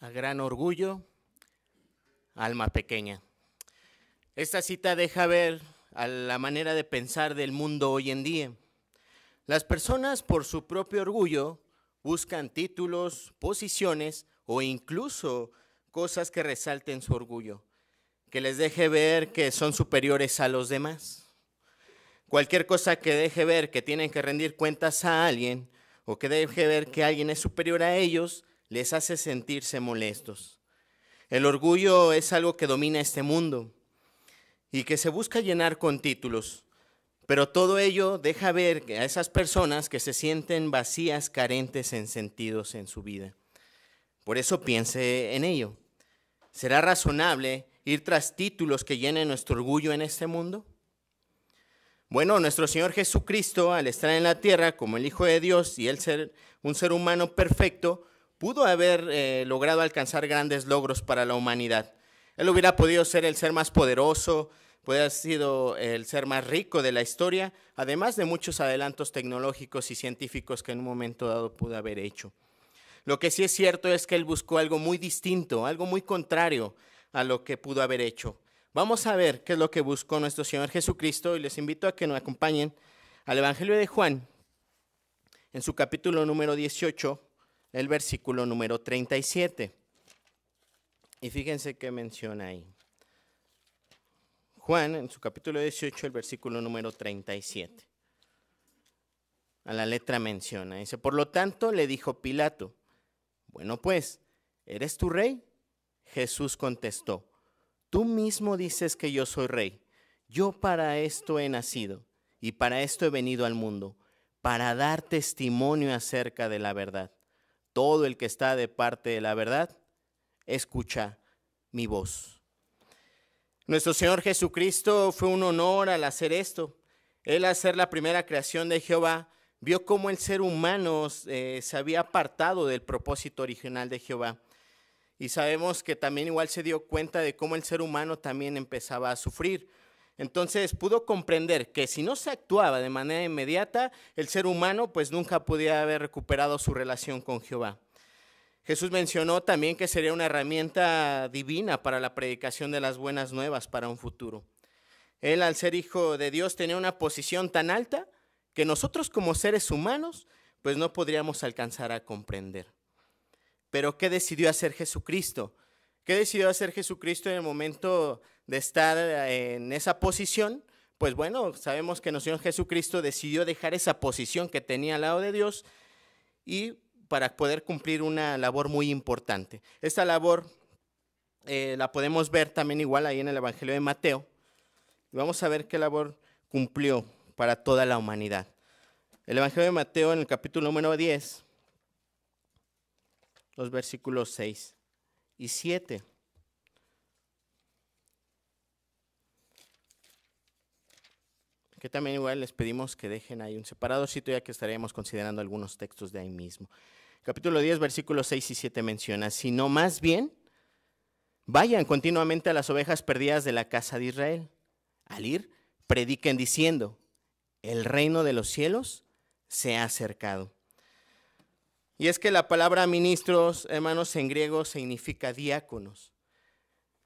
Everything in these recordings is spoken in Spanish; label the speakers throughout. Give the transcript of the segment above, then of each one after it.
Speaker 1: a gran orgullo, alma pequeña. Esta cita deja ver a la manera de pensar del mundo hoy en día. Las personas por su propio orgullo buscan títulos, posiciones o incluso cosas que resalten su orgullo, que les deje ver que son superiores a los demás. Cualquier cosa que deje ver que tienen que rendir cuentas a alguien o que deje ver que alguien es superior a ellos, les hace sentirse molestos. El orgullo es algo que domina este mundo y que se busca llenar con títulos, pero todo ello deja ver a esas personas que se sienten vacías, carentes en sentidos en su vida. Por eso piense en ello. ¿Será razonable ir tras títulos que llenen nuestro orgullo en este mundo? Bueno, nuestro Señor Jesucristo, al estar en la tierra como el Hijo de Dios y él ser un ser humano perfecto, pudo haber eh, logrado alcanzar grandes logros para la humanidad. Él hubiera podido ser el ser más poderoso, puede haber sido el ser más rico de la historia, además de muchos adelantos tecnológicos y científicos que en un momento dado pudo haber hecho. Lo que sí es cierto es que él buscó algo muy distinto, algo muy contrario a lo que pudo haber hecho. Vamos a ver qué es lo que buscó nuestro Señor Jesucristo y les invito a que nos acompañen al Evangelio de Juan en su capítulo número 18, el versículo número 37. Y fíjense qué menciona ahí. Juan, en su capítulo 18, el versículo número 37. A la letra menciona. Dice, por lo tanto le dijo Pilato, bueno pues, ¿eres tu rey? Jesús contestó, tú mismo dices que yo soy rey. Yo para esto he nacido y para esto he venido al mundo, para dar testimonio acerca de la verdad. Todo el que está de parte de la verdad, escucha mi voz. Nuestro Señor Jesucristo fue un honor al hacer esto. Él, al ser la primera creación de Jehová, vio cómo el ser humano eh, se había apartado del propósito original de Jehová. Y sabemos que también igual se dio cuenta de cómo el ser humano también empezaba a sufrir. Entonces pudo comprender que si no se actuaba de manera inmediata, el ser humano pues nunca podía haber recuperado su relación con Jehová. Jesús mencionó también que sería una herramienta divina para la predicación de las buenas nuevas para un futuro. Él, al ser hijo de Dios, tenía una posición tan alta que nosotros como seres humanos, pues no podríamos alcanzar a comprender. Pero ¿qué decidió hacer Jesucristo? ¿Qué decidió hacer Jesucristo en el momento de estar en esa posición? Pues bueno, sabemos que nuestro Señor Jesucristo decidió dejar esa posición que tenía al lado de Dios y para poder cumplir una labor muy importante. Esta labor eh, la podemos ver también igual ahí en el Evangelio de Mateo. Vamos a ver qué labor cumplió para toda la humanidad. El Evangelio de Mateo en el capítulo número 10, los versículos 6 y 7. que también igual les pedimos que dejen ahí un separado sitio ya que estaremos considerando algunos textos de ahí mismo. Capítulo 10, versículos 6 y 7 menciona, sino más bien, vayan continuamente a las ovejas perdidas de la casa de Israel. Al ir, prediquen diciendo, el reino de los cielos se ha acercado. Y es que la palabra ministros, hermanos, en griego significa diáconos.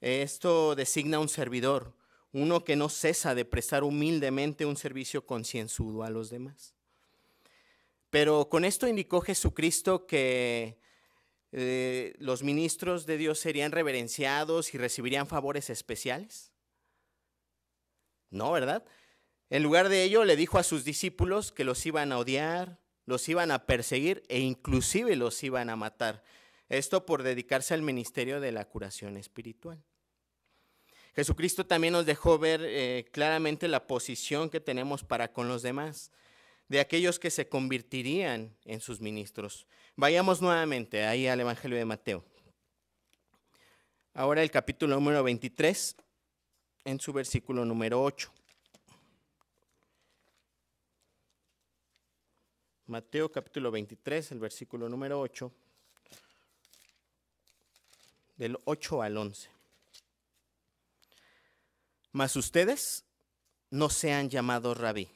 Speaker 1: Esto designa un servidor, uno que no cesa de prestar humildemente un servicio concienzudo a los demás. Pero con esto indicó Jesucristo que eh, los ministros de Dios serían reverenciados y recibirían favores especiales. No, ¿verdad? En lugar de ello, le dijo a sus discípulos que los iban a odiar, los iban a perseguir e inclusive los iban a matar. Esto por dedicarse al ministerio de la curación espiritual. Jesucristo también nos dejó ver eh, claramente la posición que tenemos para con los demás, de aquellos que se convertirían en sus ministros. Vayamos nuevamente ahí al Evangelio de Mateo. Ahora el capítulo número 23, en su versículo número 8. Mateo capítulo 23, el versículo número 8, del 8 al 11. Mas ustedes no sean llamados rabí,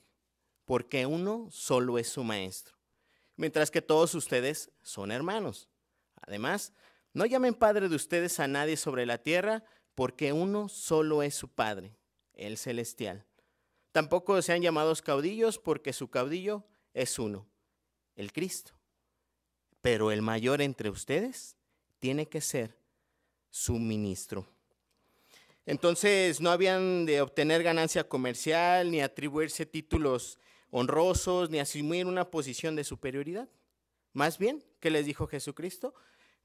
Speaker 1: porque uno solo es su maestro, mientras que todos ustedes son hermanos. Además, No llamen Padre de ustedes a nadie sobre la tierra, porque uno solo es su Padre, el celestial. Tampoco sean llamados caudillos, porque su caudillo es uno, el Cristo. Pero el mayor entre ustedes tiene que ser su ministro. Entonces no habían de obtener ganancia comercial, ni atribuirse títulos honrosos, ni asumir una posición de superioridad. Más bien, ¿qué les dijo Jesucristo?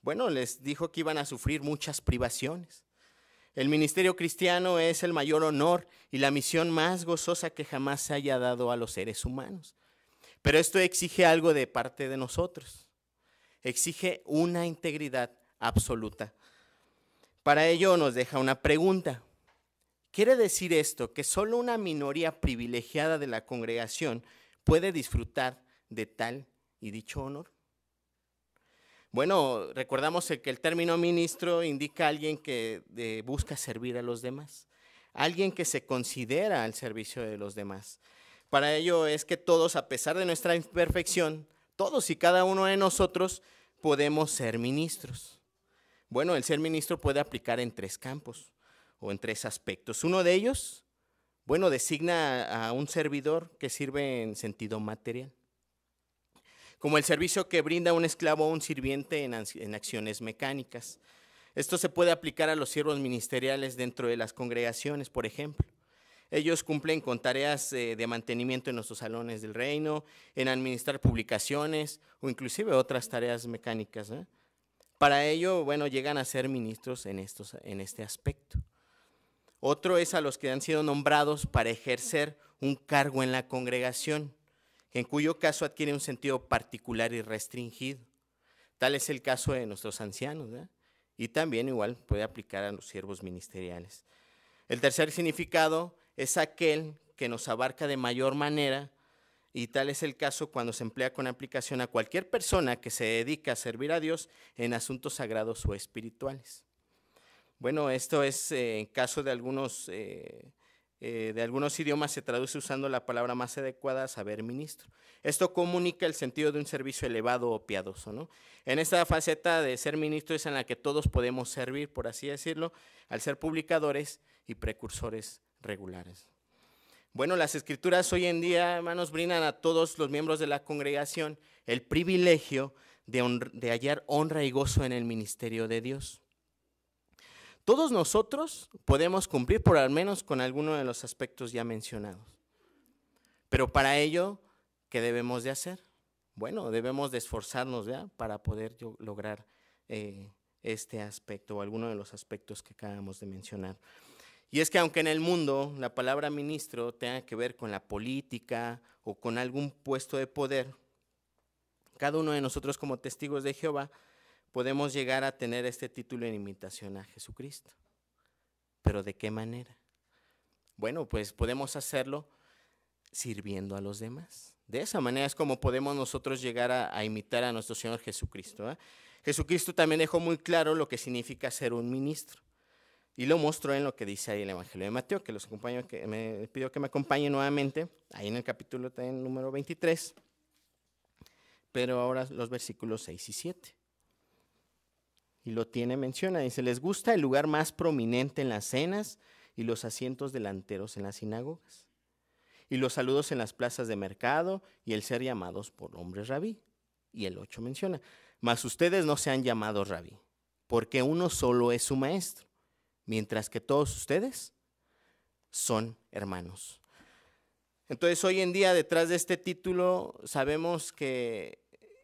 Speaker 1: Bueno, les dijo que iban a sufrir muchas privaciones. El ministerio cristiano es el mayor honor y la misión más gozosa que jamás se haya dado a los seres humanos. Pero esto exige algo de parte de nosotros. Exige una integridad absoluta. Para ello nos deja una pregunta. ¿Quiere decir esto que solo una minoría privilegiada de la congregación puede disfrutar de tal y dicho honor? Bueno, recordamos que el término ministro indica a alguien que eh, busca servir a los demás, alguien que se considera al servicio de los demás. Para ello es que todos, a pesar de nuestra imperfección, todos y cada uno de nosotros podemos ser ministros. Bueno, el ser ministro puede aplicar en tres campos o en tres aspectos. Uno de ellos, bueno, designa a un servidor que sirve en sentido material como el servicio que brinda un esclavo o un sirviente en, acciones mecánicas. Esto se puede aplicar a los siervos ministeriales dentro de las congregaciones, por ejemplo. Ellos cumplen con tareas eh, de mantenimiento en nuestros salones del reino, en administrar publicaciones o inclusive otras tareas mecánicas. ¿eh? Para ello, bueno, llegan a ser ministros en, estos, en este aspecto. Otro es a los que han sido nombrados para ejercer un cargo en la congregación en cuyo caso adquiere un sentido particular y restringido. Tal es el caso de nuestros ancianos, y también igual puede aplicar a los siervos ministeriales. El tercer significado es aquel que nos abarca de mayor manera, y tal es el caso cuando se emplea con aplicación a cualquier persona que se dedica a servir a Dios en asuntos sagrados o espirituales. Bueno, esto es eh, en caso de algunos eh, eh, de algunos idiomas se traduce usando la palabra más adecuada, saber ministro. Esto comunica el sentido de un servicio elevado o piadoso. ¿no? En esta faceta de ser ministro es en la que todos podemos servir, por así decirlo, al ser publicadores y precursores regulares. Bueno, las escrituras hoy en día, hermanos, brindan a todos los miembros de la congregación el privilegio de hallar honra y gozo en el ministerio de Dios. Todos nosotros podemos cumplir por al menos con alguno de los aspectos ya mencionados. Pero para ello, ¿qué debemos de hacer? Bueno, debemos de esforzarnos ¿ya? para poder lograr eh, este aspecto o alguno de los aspectos que acabamos de mencionar. Y es que aunque en el mundo la palabra ministro tenga que ver con la política o con algún puesto de poder, cada uno de nosotros como testigos de Jehová podemos llegar a tener este título en imitación a Jesucristo. Pero ¿de qué manera? Bueno, pues podemos hacerlo sirviendo a los demás. De esa manera es como podemos nosotros llegar a, imitar a nuestro Señor Jesucristo. ¿eh? Jesucristo también dejó muy claro lo que significa ser un ministro. Y lo mostró en lo que dice ahí el Evangelio de Mateo, que los acompaño, que me pido que me acompañe nuevamente, ahí en el capítulo número 23, pero ahora los versículos 6 y 7 y lo tiene, menciona, dice, les gusta el lugar más prominente en las cenas y los asientos delanteros en las sinagogas, y los saludos en las plazas de mercado y el ser llamados por hombres rabí. Y el 8 menciona, mas ustedes no se han llamado rabí, porque uno solo es su maestro, mientras que todos ustedes son hermanos. Entonces hoy en día detrás de este título sabemos que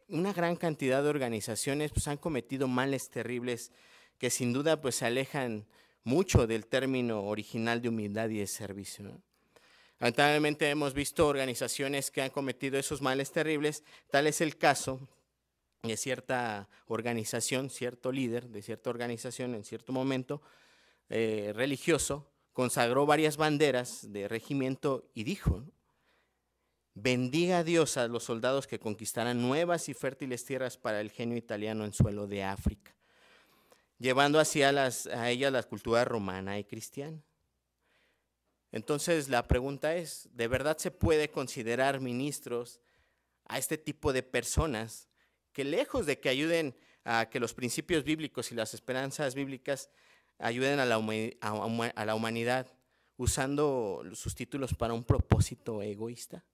Speaker 1: una gran cantidad de organizaciones pues, han cometido males terribles que sin duda pues, se alejan mucho del término original de humildad y de servicio. Lamentablemente hemos visto organizaciones que han cometido esos males terribles, tal es el caso de cierta organización, cierto líder de cierta organización en cierto momento eh, religioso, consagró varias banderas de regimiento y dijo, Bendiga a Dios a los soldados que conquistarán nuevas y fértiles tierras para el genio italiano en suelo de África, llevando hacia las, a ellas la cultura romana y cristiana. Entonces la pregunta es, ¿de verdad se puede considerar ministros a este tipo de personas que lejos de que ayuden a que los principios bíblicos y las esperanzas bíblicas ayuden a la, a la humanidad usando sus títulos para un propósito egoísta?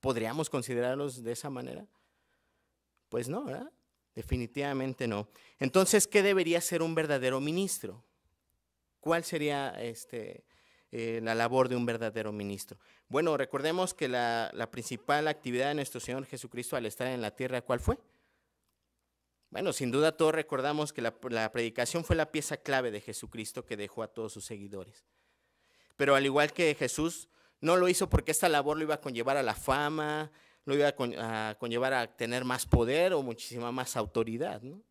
Speaker 1: ¿Podríamos considerarlos de esa manera? Pues no. Definitivamente no. Entonces, ¿qué debería ser un verdadero ministro? ¿Cuál sería este, eh, la labor de un verdadero ministro? Bueno, recordemos que la, principal actividad de nuestro Señor Jesucristo al estar en la tierra, ¿cuál fue? Bueno, sin duda todos recordamos que la, predicación fue la pieza clave de Jesucristo que dejó a todos sus seguidores. Pero al igual que Jesús, no lo hizo porque esta labor lo iba a conllevar a la fama, lo iba a, conllevar a tener más poder o muchísima más autoridad. O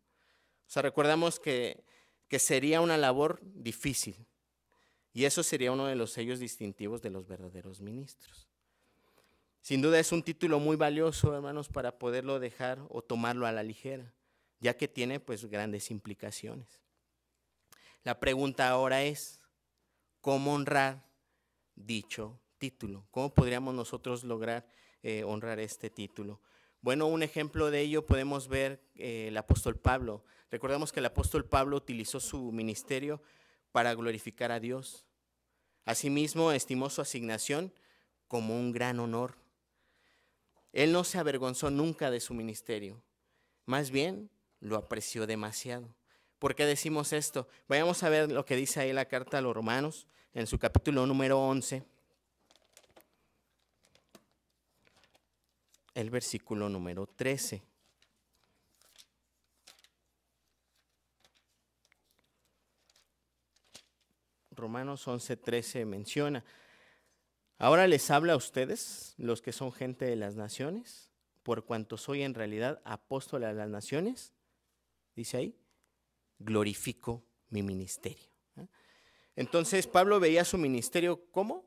Speaker 1: sea, recordamos que, que sería una labor difícil. Y eso sería uno de los sellos distintivos de los verdaderos ministros. Sin duda es un título muy valioso, hermanos, para poderlo dejar o tomarlo a la ligera, ya que tiene pues grandes implicaciones. La pregunta ahora es, ¿cómo honrar dicho título. ¿Cómo podríamos nosotros lograr eh, honrar este título? Bueno, un ejemplo de ello podemos ver eh, el apóstol Pablo. Recordemos que el apóstol Pablo utilizó su ministerio para glorificar a Dios. Asimismo, estimó su asignación como un gran honor. Él no se avergonzó nunca de su ministerio, más bien lo apreció demasiado. ¿Por qué decimos esto? Vayamos a ver lo que dice ahí la carta a los romanos en su capítulo número 11. el versículo número 13. Romanos 11, 13 menciona, ahora les habla a ustedes, los que son gente de las naciones, por cuanto soy en realidad apóstol a las naciones, dice ahí, glorifico mi ministerio. ¿eh? Entonces Pablo veía su ministerio como,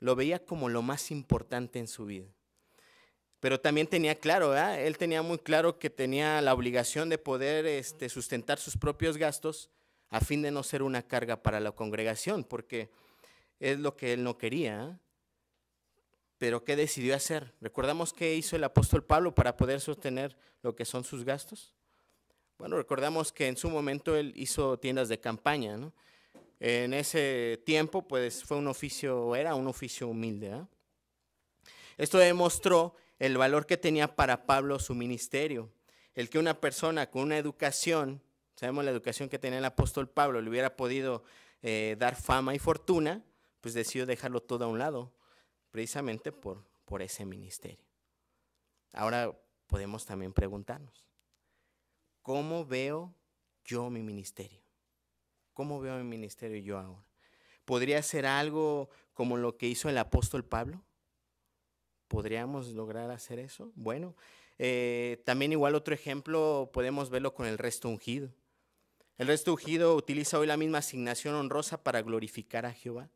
Speaker 1: lo veía como lo más importante en su vida pero también tenía claro, él tenía muy claro que tenía la obligación de poder este, sustentar sus propios gastos a fin de no ser una carga para la congregación, porque es lo que él no quería. Pero ¿qué decidió hacer? ¿Recordamos qué hizo el apóstol Pablo para poder sostener lo que son sus gastos? Bueno, recordamos que en su momento él hizo tiendas de campaña, ¿no? En ese tiempo, pues fue un oficio, era un oficio humilde. Esto demostró el valor que tenía para Pablo su ministerio. El que una persona con una educación, sabemos la educación que tenía el apóstol Pablo, le hubiera podido eh, dar fama y fortuna, pues decidió dejarlo todo a un lado, precisamente por, por ese ministerio. Ahora podemos también preguntarnos, ¿cómo veo yo mi ministerio? ¿Cómo veo mi ministerio yo ahora? ¿Podría ser algo como lo que hizo el apóstol Pablo? ¿Podríamos lograr hacer eso? Bueno, eh, también igual otro ejemplo podemos verlo con el resto ungido. El resto ungido utiliza hoy la misma asignación honrosa para glorificar a Jehová.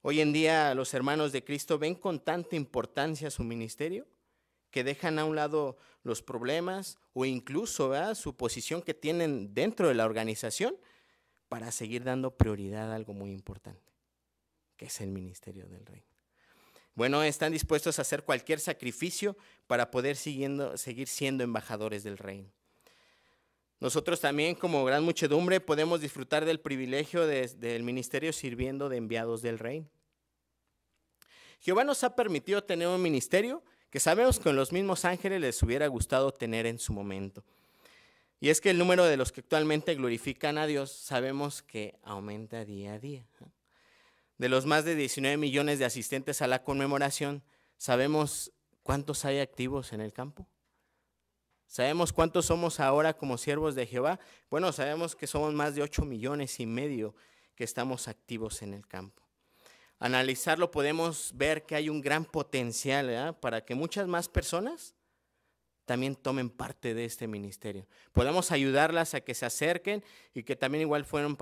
Speaker 1: Hoy en día los hermanos de Cristo ven con tanta importancia su ministerio que dejan a un lado los problemas o incluso su posición que tienen dentro de la organización para seguir dando prioridad a algo muy importante, que es el ministerio del rey. Bueno, están dispuestos a hacer cualquier sacrificio para poder siguiendo, seguir siendo embajadores del reino. Nosotros también como gran muchedumbre podemos disfrutar del privilegio del ministerio sirviendo de enviados del reino. Jehová nos ha permitido tener un ministerio que sabemos que los mismos ángeles les hubiera gustado tener en su momento. Y es que el número de los que actualmente glorifican a Dios sabemos que aumenta día a día. De los más de 19 millones de asistentes a la conmemoración, ¿sabemos cuántos hay activos en el campo? ¿Sabemos cuántos somos ahora como siervos de Jehová? Bueno, sabemos que somos más de 8 millones y medio que estamos activos en el campo. Analizarlo podemos ver que hay un gran potencial para que muchas más personas también tomen parte de este ministerio. Podemos ayudarlas a que se acerquen y que también igual puedan,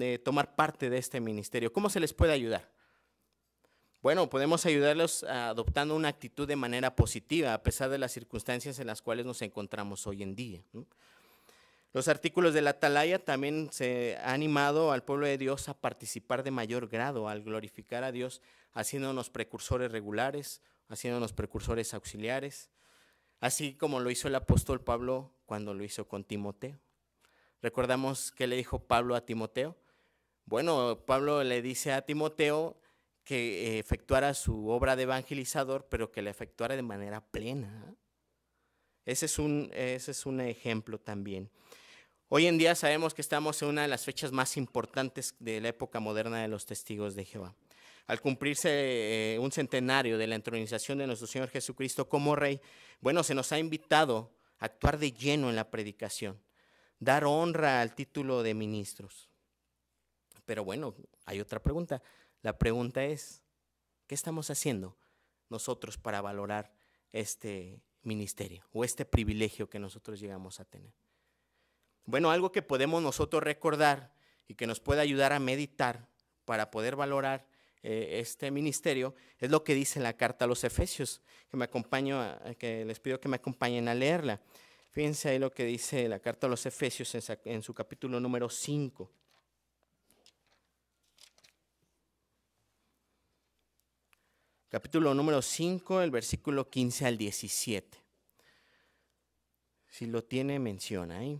Speaker 1: eh, tomar parte de este ministerio. ¿Cómo se les puede ayudar? Bueno, podemos ayudarlos adoptando una actitud de manera positiva a pesar de las circunstancias en las cuales nos encontramos hoy en día. Los artículos de la Atalaya también se ha animado al pueblo de Dios a participar de mayor grado al glorificar a Dios, haciéndonos precursores regulares, haciéndonos precursores auxiliares. así como lo hizo el apóstol Pablo cuando lo hizo con Timoteo. Recordamos que le dijo Pablo a Timoteo. Bueno, Pablo le dice a Timoteo que efectuara su obra de evangelizador, pero que la efectuara de manera plena. Ese es un, ese es un ejemplo también. Hoy en día sabemos que estamos en una de las fechas más importantes de la época moderna de los testigos de Jehová. Al cumplirse eh, un centenario de la entronización de nuestro Señor Jesucristo como Rey, bueno, se nos ha invitado a actuar de lleno en la predicación, dar honra al título de ministros. Pero bueno, hay otra pregunta. La pregunta es, ¿qué estamos haciendo nosotros para valorar este ministerio o este privilegio que nosotros llegamos a tener? Bueno, algo que podemos nosotros recordar y que nos puede ayudar a meditar para poder valorar eh, este ministerio es lo que dice la carta a los Efesios, que me acompaño, que les pido que me acompañen a leerla. Fíjense ahí lo que dice la carta a los Efesios en, en su capítulo número 5. capítulo número 5, el versículo 15 al 17. Si lo tiene, menciona ahí.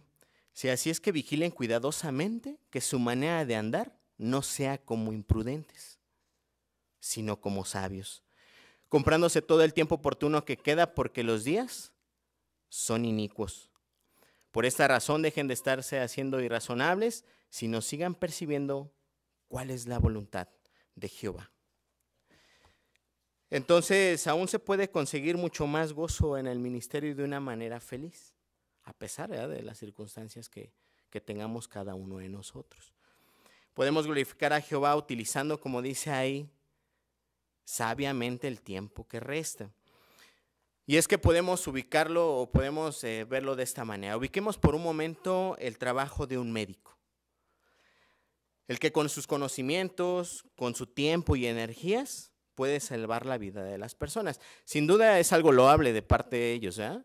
Speaker 1: Si así es que vigilen cuidadosamente que su manera de andar no sea como imprudentes, sino como sabios, comprándose todo el tiempo oportuno que queda porque los días son inicuos. Por esta razón dejen de estarse haciendo irrazonables, sino sigan percibiendo cuál es la voluntad de Jehová. Entonces aún se puede conseguir mucho más gozo en el ministerio de una manera feliz, a pesar de las circunstancias que, que tengamos cada uno de nosotros. Podemos glorificar a Jehová utilizando, como dice ahí, sabiamente el tiempo que resta. Y es que podemos ubicarlo o podemos eh, verlo de esta manera. Ubiquemos por un momento el trabajo de un médico. El que con sus conocimientos, con su tiempo y energías, puede salvar la vida de las personas. Sin duda es algo loable de parte de ellos, ¿eh?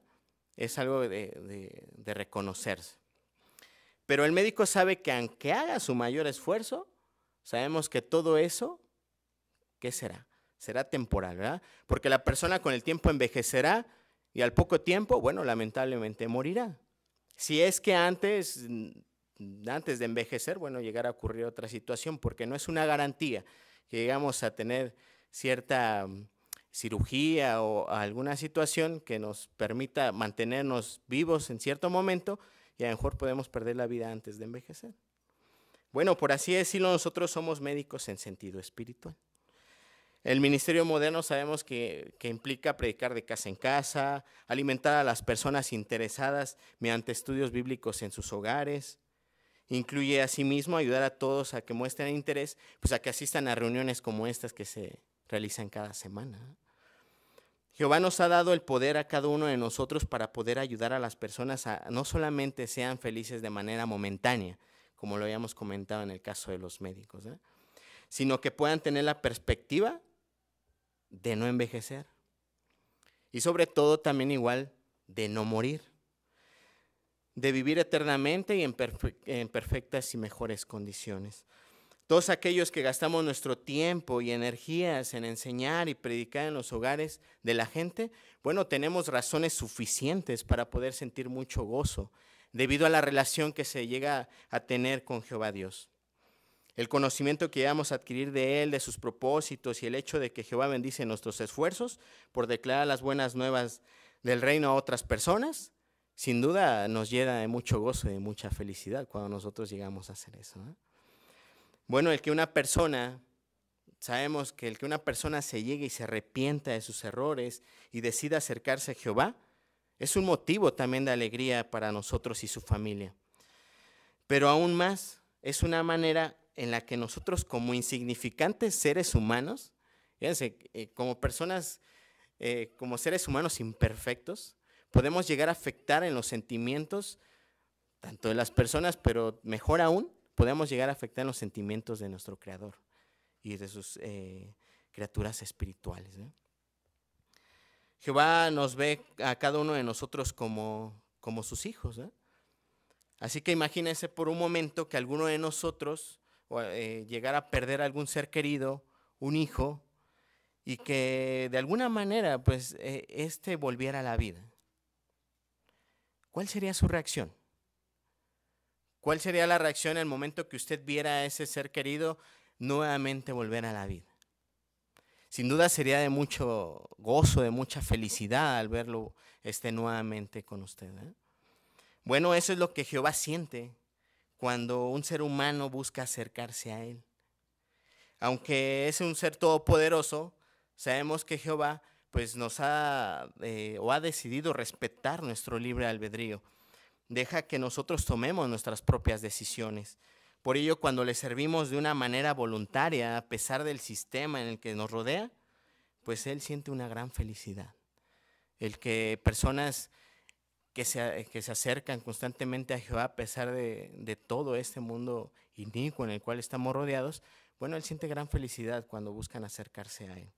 Speaker 1: Es algo de, reconocerse. Pero el médico sabe que aunque haga su mayor esfuerzo, sabemos que todo eso, ¿qué será? Será temporal, ¿verdad? Porque la persona con el tiempo envejecerá y al poco tiempo, bueno, lamentablemente morirá. Si es que antes, antes de envejecer, bueno, llegara a ocurrir otra situación, porque no es una garantía que llegamos a tener cierta mm, cirugía o alguna situación que nos permita mantenernos vivos en cierto momento y a lo mejor podemos perder la vida antes de envejecer. Bueno, por así decirlo, nosotros somos médicos en sentido espiritual. El ministerio moderno sabemos que, que, implica predicar de casa en casa, alimentar a las personas interesadas mediante estudios bíblicos en sus hogares. Incluye asimismo ayudar a todos a que muestren interés, pues a que asistan a reuniones como estas que se realizan cada semana. Jehová nos ha dado el poder a cada uno de nosotros para poder ayudar a las personas a no solamente sean felices de manera momentánea, como lo habíamos comentado en el caso de los médicos, sino que puedan tener la perspectiva de no envejecer. Y sobre todo también igual de no morir, de vivir eternamente y en perfectas y mejores condiciones. Todos aquellos que gastamos nuestro tiempo y energías en enseñar y predicar en los hogares de la gente, bueno, tenemos razones suficientes para poder sentir mucho gozo debido a la relación que se llega a tener con Jehová Dios. El conocimiento que vamos a adquirir de Él, de sus propósitos y el hecho de que Jehová bendice nuestros esfuerzos por declarar las buenas nuevas del reino a otras personas, sin duda nos llena de mucho gozo y de mucha felicidad cuando nosotros llegamos a hacer eso. Bueno, el que una persona, sabemos que el que una persona se llegue y se arrepienta de sus errores y decida acercarse a Jehová, es un motivo también de alegría para nosotros y su familia. Pero aún más, es una manera en la que nosotros como insignificantes seres humanos, fíjense, eh, como personas, eh, como seres humanos imperfectos, podemos llegar a afectar en los sentimientos tanto de las personas, pero mejor aún, podemos llegar a afectar los sentimientos de nuestro Creador y de sus eh, criaturas espirituales. Jehová nos ve a cada uno de nosotros como, como sus hijos. Así que imagínense por un momento que alguno de nosotros eh, llegara a perder algún ser querido, un hijo, y que de alguna manera pues eh, este volviera a la vida. ¿cuál sería su reacción? ¿Cuál sería la reacción el momento que usted viera a ese ser querido nuevamente volver a la vida? Sin duda sería de mucho gozo, de mucha felicidad al verlo este, nuevamente con usted. ¿eh? Bueno, eso es lo que Jehová siente cuando un ser humano busca acercarse a Él. Aunque es un ser todopoderoso, sabemos que Jehová pues nos ha eh, o ha decidido respetar nuestro libre albedrío. Deja que nosotros tomemos nuestras propias decisiones. Por ello, cuando le servimos de una manera voluntaria, a pesar del sistema en el que nos rodea, pues Él siente una gran felicidad. El que personas que se, que se acercan constantemente a Jehová a pesar de, de todo este mundo inicuo en el cual estamos rodeados, bueno, Él siente gran felicidad cuando buscan acercarse a Él.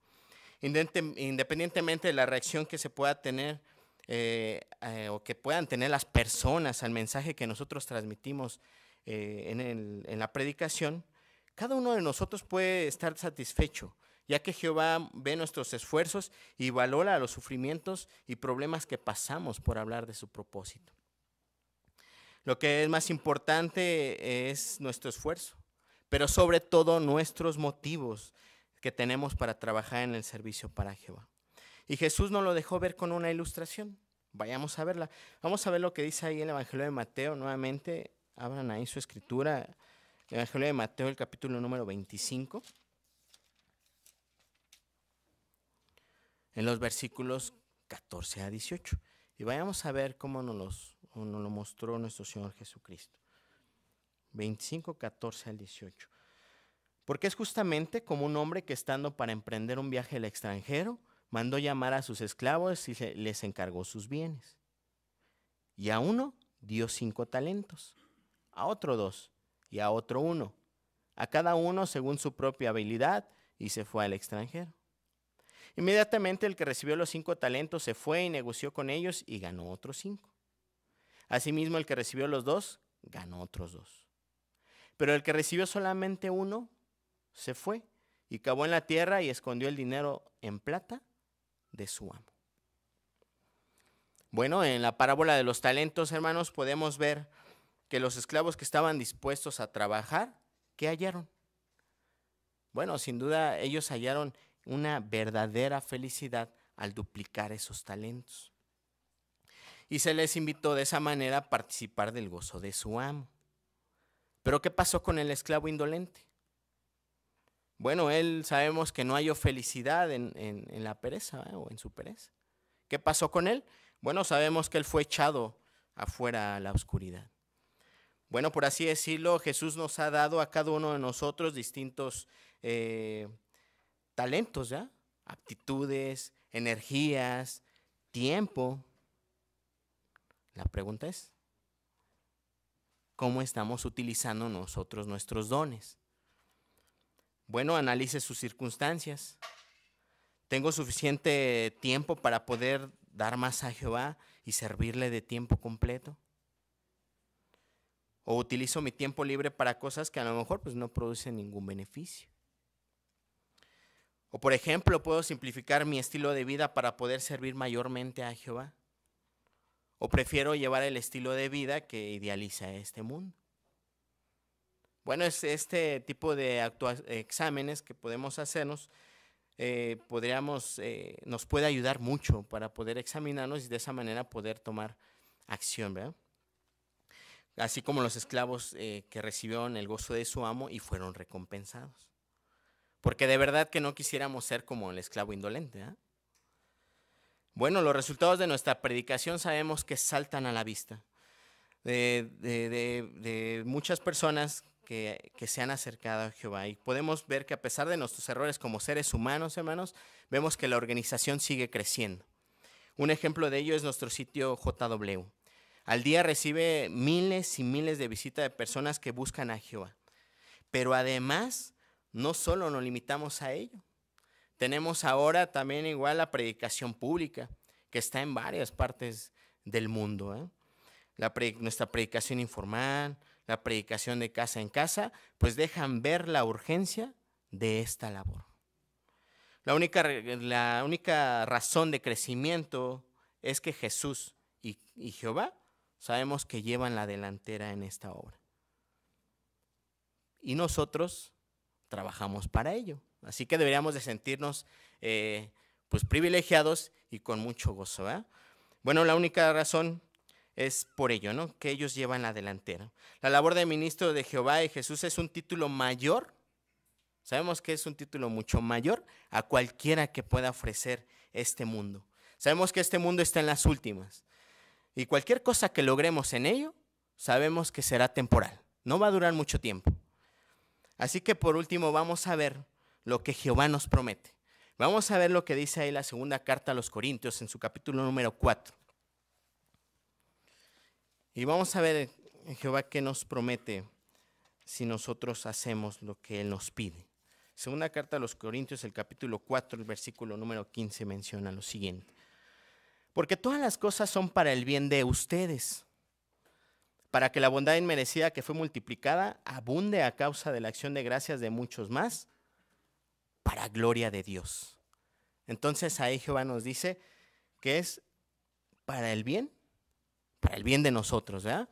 Speaker 1: Independientemente de la reacción que se pueda tener eh, eh, o que puedan tener las personas al mensaje que nosotros transmitimos eh, en, la predicación, cada uno de nosotros puede estar satisfecho, ya que Jehová ve nuestros esfuerzos y valora los sufrimientos y problemas que pasamos por hablar de su propósito. Lo que es más importante es nuestro esfuerzo, pero sobre todo nuestros motivos que tenemos para trabajar en el servicio para Jehová. Y Jesús nos lo dejó ver con una ilustración. Vayamos a verla. Vamos a ver lo que dice ahí el Evangelio de Mateo. Nuevamente, abran ahí su escritura. El Evangelio de Mateo, el capítulo número 25. En los versículos 14 a 18. Y vayamos a ver cómo nos, nos lo mostró nuestro Señor Jesucristo. 25, 14 al 18. Porque es justamente como un hombre que estando para emprender un viaje al extranjero, mandó llamar a sus esclavos y les encargó sus bienes. Y a uno dio cinco talentos, a otro dos, y a otro uno, a cada uno según su propia habilidad, y se fue al extranjero. Inmediatamente el que recibió los cinco talentos se fue y negoció con ellos y ganó otros cinco. Asimismo el que recibió los dos, ganó otros dos. Pero el que recibió solamente uno, se fue y cavó en la tierra y escondió el dinero en plata de su amo. Bueno, en la parábola de los talentos, hermanos, podemos ver que los esclavos que estaban dispuestos a trabajar, ¿qué hallaron? Bueno, sin duda ellos hallaron una verdadera felicidad al duplicar esos talentos. Y se les invitó de esa manera a participar del gozo de su amo. Pero ¿qué pasó con el esclavo indolente? Bueno, él sabemos que no halló felicidad en, la pereza ¿eh? o en su pereza. ¿Qué pasó con él? Bueno, sabemos que él fue echado afuera a la oscuridad. Bueno, por así decirlo, Jesús nos ha dado a cada uno de nosotros distintos eh, talentos, ¿ya? Aptitudes, energías, tiempo. La pregunta es, ¿cómo estamos utilizando nosotros nuestros dones? Bueno, analice sus circunstancias. ¿Tengo suficiente tiempo para poder dar más a Jehová y servirle de tiempo completo? ¿O utilizo mi tiempo libre para cosas que a lo mejor pues, no producen ningún beneficio? O por ejemplo, puedo simplificar mi estilo de vida para poder servir mayormente a Jehová. O prefiero llevar el estilo de vida que idealiza este mundo. Bueno, es este tipo de exámenes que podemos hacernos, eh, podríamos, eh, nos puede ayudar mucho para poder examinarnos y de esa manera poder tomar acción, ¿verdad? Así como los esclavos eh, que recibieron el gozo de su amo y fueron recompensados. Porque de verdad que no quisiéramos ser como el esclavo indolente. Bueno, los resultados de nuestra predicación sabemos que saltan a la vista. de muchas personas que, se han acercado a Jehová. Y podemos ver que a pesar de nuestros errores como seres humanos, hermanos, vemos que la organización sigue creciendo. Un ejemplo de ello es nuestro sitio JW. Al día recibe miles y miles de visitas de personas que buscan a Jehová. Pero además, no solo nos limitamos a ello. Tenemos ahora también igual la predicación pública, que está en varias partes del mundo. ¿eh? Nuestra predicación informal, la predicación de casa en casa, pues dejan ver la urgencia de esta labor. La única, la única razón de crecimiento es que Jesús y, Jehová sabemos que llevan la delantera en esta obra. Y nosotros trabajamos para ello. Así que deberíamos de sentirnos eh, pues privilegiados y con mucho gozo. Bueno, la única razón es por ello, ¿no? Que ellos llevan la delantera. La labor de ministro de Jehová y Jesús es un título mayor. Sabemos que es un título mucho mayor a cualquiera que pueda ofrecer este mundo. Sabemos que este mundo está en las últimas. Y cualquier cosa que logremos en ello, sabemos que será temporal. No va a durar mucho tiempo. Así que por último vamos a ver lo que Jehová nos promete. Vamos a ver lo que dice ahí la segunda carta a los Corintios en su capítulo número 4. Y vamos a ver en Jehová qué nos promete si nosotros hacemos lo que Él nos pide. Segunda carta a los Corintios, el capítulo 4, el versículo número 15 menciona lo siguiente. Porque todas las cosas son para el bien de ustedes, para que la bondad inmerecida que fue multiplicada abunde a causa de la acción de gracias de muchos más para gloria de Dios. Entonces ahí Jehová nos dice que es para el bien, para el bien de nosotros, ¿verdad?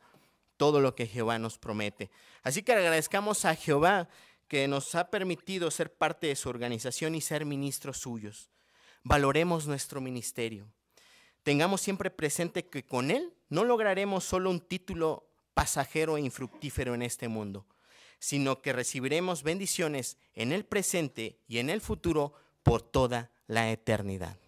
Speaker 1: Todo lo que Jehová nos promete. Así que agradezcamos a Jehová que nos ha permitido ser parte de su organización y ser ministros suyos. Valoremos nuestro ministerio. Tengamos siempre presente que con él no lograremos solo un título pasajero e infructífero en este mundo sino que recibiremos bendiciones en el presente y en el futuro por toda la eternidad.